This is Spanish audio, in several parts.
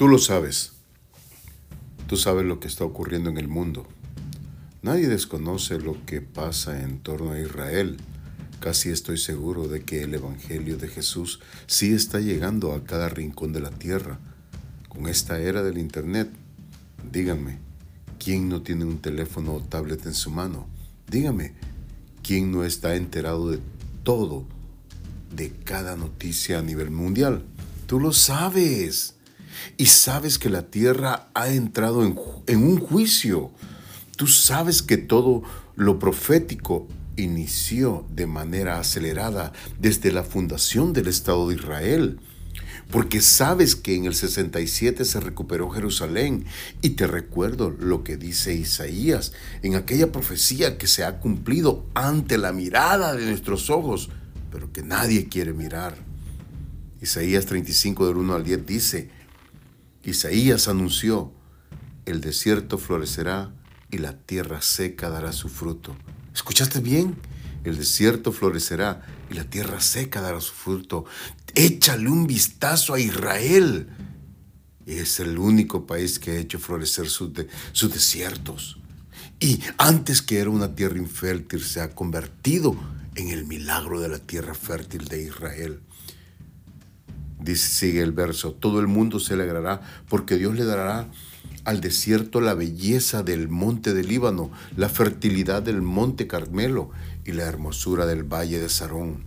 Tú lo sabes. Tú sabes lo que está ocurriendo en el mundo. Nadie desconoce lo que pasa en torno a Israel. Casi estoy seguro de que el Evangelio de Jesús sí está llegando a cada rincón de la tierra. Con esta era del Internet, díganme, ¿quién no tiene un teléfono o tablet en su mano? Dígame, ¿quién no está enterado de todo, de cada noticia a nivel mundial? Tú lo sabes y sabes que la tierra ha entrado en, un juicio. Tú sabes que todo lo profético inició de manera acelerada desde la fundación del Estado de Israel. Porque sabes que en el 67 se recuperó Jerusalén. Y te recuerdo lo que dice Isaías en aquella profecía que se ha cumplido ante la mirada de nuestros ojos, pero que nadie quiere mirar. Isaías 35 del 1 al 10 dice, Isaías anunció, el desierto florecerá y la tierra seca dará su fruto. ¿Escuchaste bien? El desierto florecerá y la tierra seca dará su fruto. Échale un vistazo a Israel. Es el único país que ha hecho florecer sus, sus desiertos. Y antes que era una tierra infértil, se ha convertido en el milagro de la tierra fértil de Israel. Sigue el verso, todo el mundo se alegrará porque Dios le dará al desierto la belleza del monte del Líbano, la fertilidad del monte Carmelo y la hermosura del valle de Sarón.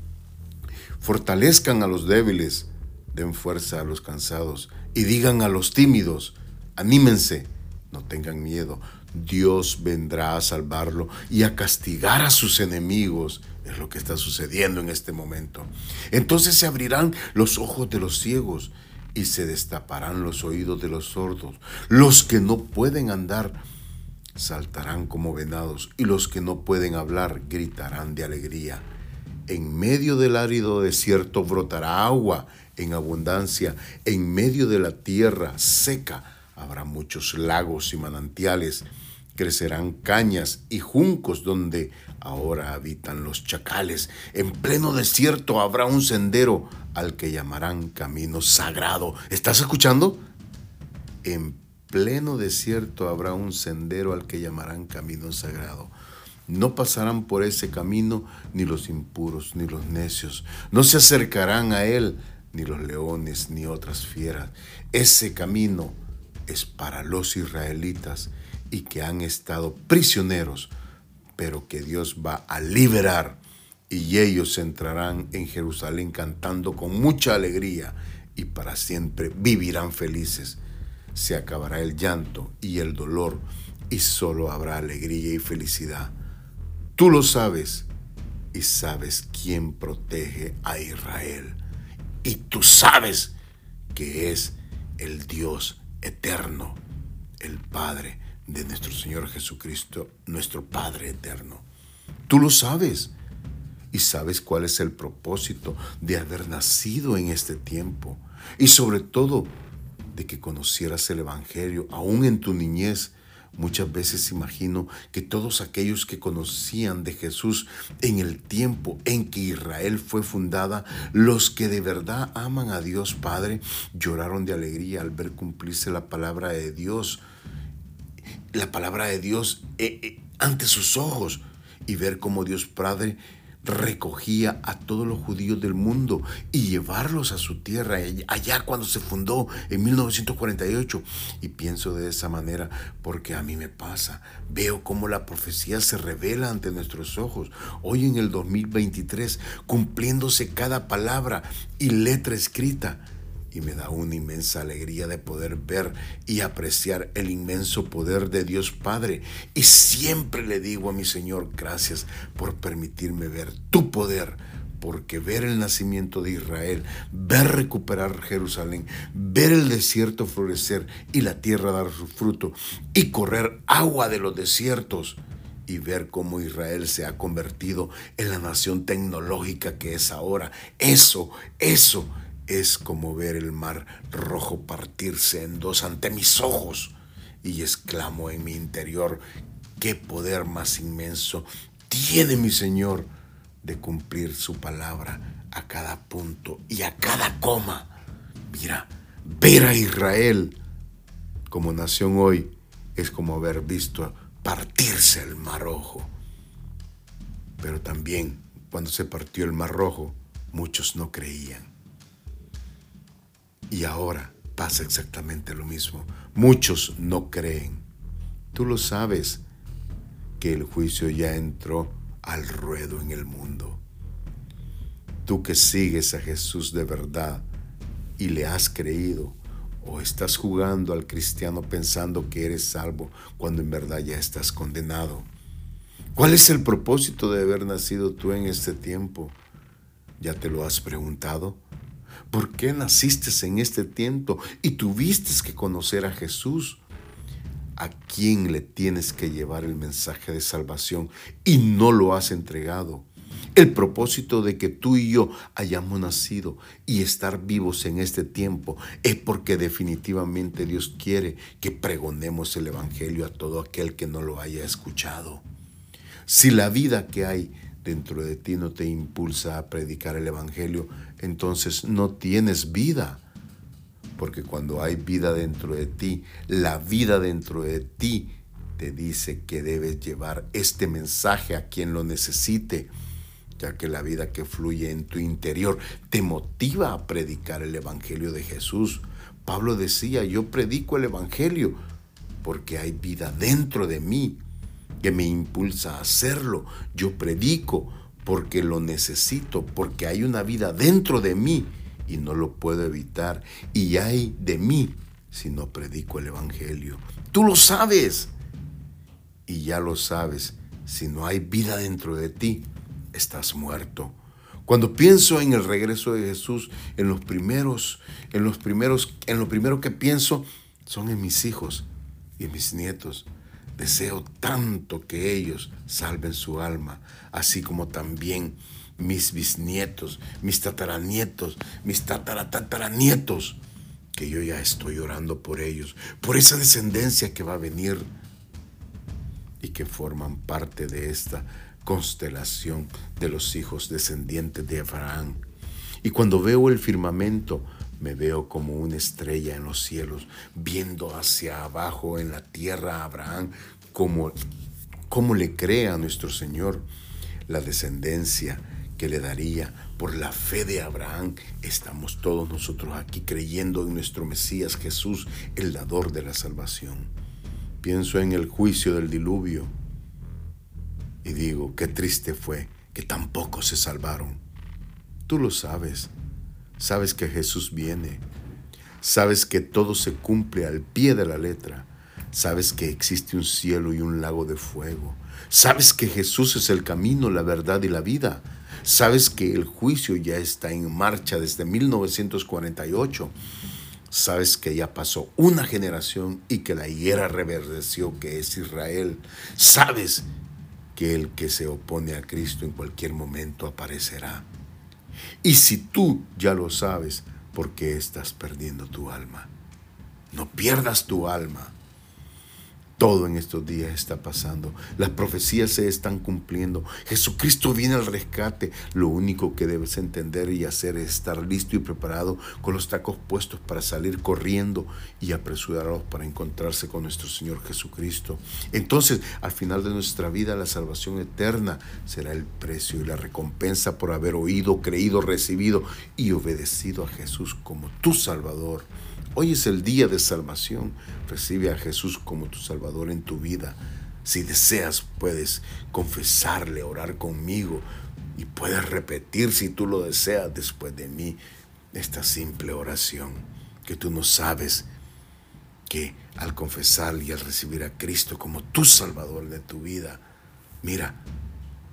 Fortalezcan a los débiles, den fuerza a los cansados y digan a los tímidos, anímense, no tengan miedo, Dios vendrá a salvarlo y a castigar a sus enemigos es lo que está sucediendo en este momento. Entonces se abrirán los ojos de los ciegos y se destaparán los oídos de los sordos. Los que no pueden andar saltarán como venados y los que no pueden hablar gritarán de alegría. En medio del árido desierto brotará agua en abundancia. En medio de la tierra seca habrá muchos lagos y manantiales crecerán cañas y juncos donde ahora habitan los chacales. En pleno desierto habrá un sendero al que llamarán camino sagrado. ¿Estás escuchando? En pleno desierto habrá un sendero al que llamarán camino sagrado. No pasarán por ese camino ni los impuros ni los necios. No se acercarán a él ni los leones ni otras fieras. Ese camino es para los israelitas y que han estado prisioneros, pero que Dios va a liberar y ellos entrarán en Jerusalén cantando con mucha alegría y para siempre vivirán felices. Se acabará el llanto y el dolor y solo habrá alegría y felicidad. Tú lo sabes y sabes quién protege a Israel. Y tú sabes que es el Dios eterno, el Padre de nuestro Señor Jesucristo, nuestro Padre eterno. Tú lo sabes y sabes cuál es el propósito de haber nacido en este tiempo y sobre todo de que conocieras el Evangelio aún en tu niñez. Muchas veces imagino que todos aquellos que conocían de Jesús en el tiempo en que Israel fue fundada, los que de verdad aman a Dios Padre, lloraron de alegría al ver cumplirse la palabra de Dios la palabra de Dios eh, eh, ante sus ojos y ver cómo Dios Padre recogía a todos los judíos del mundo y llevarlos a su tierra, allá cuando se fundó en 1948. Y pienso de esa manera porque a mí me pasa. Veo cómo la profecía se revela ante nuestros ojos. Hoy en el 2023, cumpliéndose cada palabra y letra escrita y me da una inmensa alegría de poder ver y apreciar el inmenso poder de Dios Padre. Y siempre le digo a mi Señor, gracias por permitirme ver tu poder, porque ver el nacimiento de Israel, ver recuperar Jerusalén, ver el desierto florecer y la tierra dar su fruto y correr agua de los desiertos y ver cómo Israel se ha convertido en la nación tecnológica que es ahora. Eso, eso es como ver el mar rojo partirse en dos ante mis ojos y exclamo en mi interior, qué poder más inmenso tiene mi Señor de cumplir su palabra a cada punto y a cada coma. Mira, ver a Israel como nación hoy es como haber visto partirse el mar rojo. Pero también cuando se partió el mar rojo, muchos no creían. Y ahora pasa exactamente lo mismo. Muchos no creen. Tú lo sabes que el juicio ya entró al ruedo en el mundo. Tú que sigues a Jesús de verdad y le has creído, o estás jugando al cristiano pensando que eres salvo cuando en verdad ya estás condenado. ¿Cuál es el propósito de haber nacido tú en este tiempo? ¿Ya te lo has preguntado? ¿Por qué naciste en este tiempo y tuviste que conocer a Jesús? ¿A quién le tienes que llevar el mensaje de salvación y no lo has entregado? El propósito de que tú y yo hayamos nacido y estar vivos en este tiempo es porque definitivamente Dios quiere que pregonemos el Evangelio a todo aquel que no lo haya escuchado. Si la vida que hay dentro de ti no te impulsa a predicar el Evangelio, entonces no tienes vida. Porque cuando hay vida dentro de ti, la vida dentro de ti te dice que debes llevar este mensaje a quien lo necesite ya que la vida que fluye en tu interior te motiva a predicar el Evangelio de Jesús. Pablo decía, yo predico el Evangelio porque hay vida dentro de mí que me impulsa a hacerlo. Yo predico porque lo necesito, porque hay una vida dentro de mí y no lo puedo evitar. Y hay de mí si no predico el Evangelio. Tú lo sabes. Y ya lo sabes, si no hay vida dentro de ti, estás muerto. Cuando pienso en el regreso de Jesús, en los primeros, en los primeros, en lo primero que pienso son en mis hijos y en mis nietos. Deseo tanto que ellos salven su alma, así como también mis bisnietos, mis tataranietos, mis tataratataranietos, que yo ya estoy orando por ellos, por esa descendencia que va a venir y que forman parte de esta constelación de los hijos descendientes de Abraham. Y cuando veo el firmamento, me veo como una estrella en los cielos, viendo hacia abajo en la tierra a Abraham, como, le crea a nuestro Señor la descendencia que le daría por la fe de Abraham. Estamos todos nosotros aquí creyendo en nuestro Mesías Jesús, el dador de la salvación. Pienso en el juicio del diluvio y digo, qué triste fue que tampoco se salvaron. Tú lo sabes. Sabes que Jesús viene. Sabes que todo se cumple al pie de la letra. Sabes que existe un cielo y un lago de fuego. Sabes que Jesús es el camino, la verdad y la vida. Sabes que el juicio ya está en marcha desde 1948. Sabes que ya pasó una generación y que la higuera reverdeció, que es Israel. Sabes que el que se opone a Cristo en cualquier momento aparecerá. Y si tú ya lo sabes, ¿por qué estás perdiendo tu alma? No pierdas tu alma. Todo en estos días está pasando. Las profecías se están cumpliendo. Jesucristo viene al rescate. Lo único que debes entender y hacer es estar listo y preparado con los tacos puestos para salir corriendo y apresurados para encontrarse con nuestro Señor Jesucristo. Entonces, al final de nuestra vida, la salvación eterna será el precio y la recompensa por haber oído, creído, recibido y obedecido a Jesús como tu Salvador. Hoy es el día de salvación. Recibe a Jesús como tu Salvador en tu vida. Si deseas, puedes confesarle, orar conmigo y puedes repetir, si tú lo deseas, después de mí, esta simple oración que tú no sabes que al confesar y al recibir a Cristo como tu Salvador de tu vida, mira,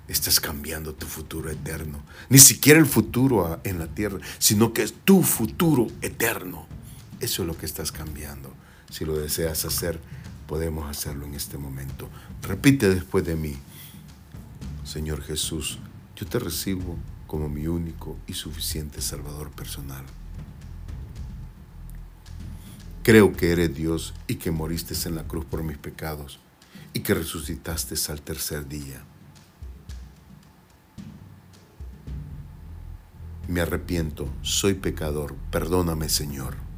estás cambiando tu futuro eterno. Ni siquiera el futuro en la tierra, sino que es tu futuro eterno. Eso es lo que estás cambiando. Si lo deseas hacer, podemos hacerlo en este momento. Repite después de mí, Señor Jesús, yo te recibo como mi único y suficiente Salvador personal. Creo que eres Dios y que moriste en la cruz por mis pecados y que resucitaste al tercer día. Me arrepiento, soy pecador, perdóname Señor.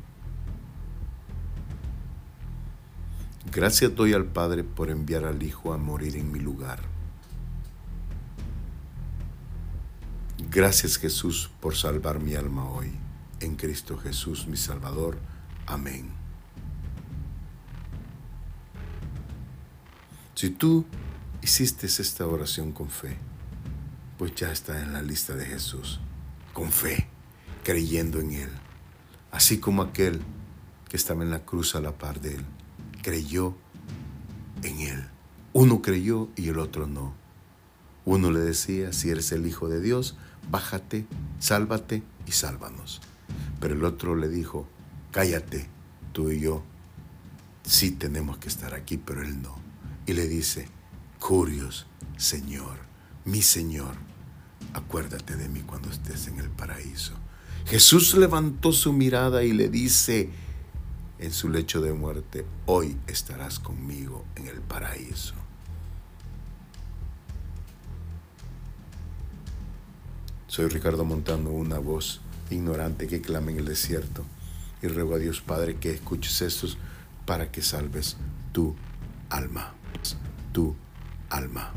Gracias doy al Padre por enviar al Hijo a morir en mi lugar. Gracias Jesús por salvar mi alma hoy. En Cristo Jesús mi Salvador. Amén. Si tú hiciste esta oración con fe, pues ya está en la lista de Jesús, con fe, creyendo en Él, así como aquel que estaba en la cruz a la par de Él, creyó en Él. Uno creyó y el otro no. Uno le decía, si eres el Hijo de Dios, bájate, sálvate y sálvanos. Pero el otro le dijo, cállate, tú y yo sí tenemos que estar aquí, pero él no. Y le dice, Curios, Señor, mi Señor, acuérdate de mí cuando estés en el paraíso. Jesús levantó su mirada y le dice en su lecho de muerte, hoy estarás conmigo en el paraíso. Soy Ricardo Montano, una voz ignorante que clama en el desierto. Y ruego a Dios Padre que escuches estos para que salves tu alma. Tu alma.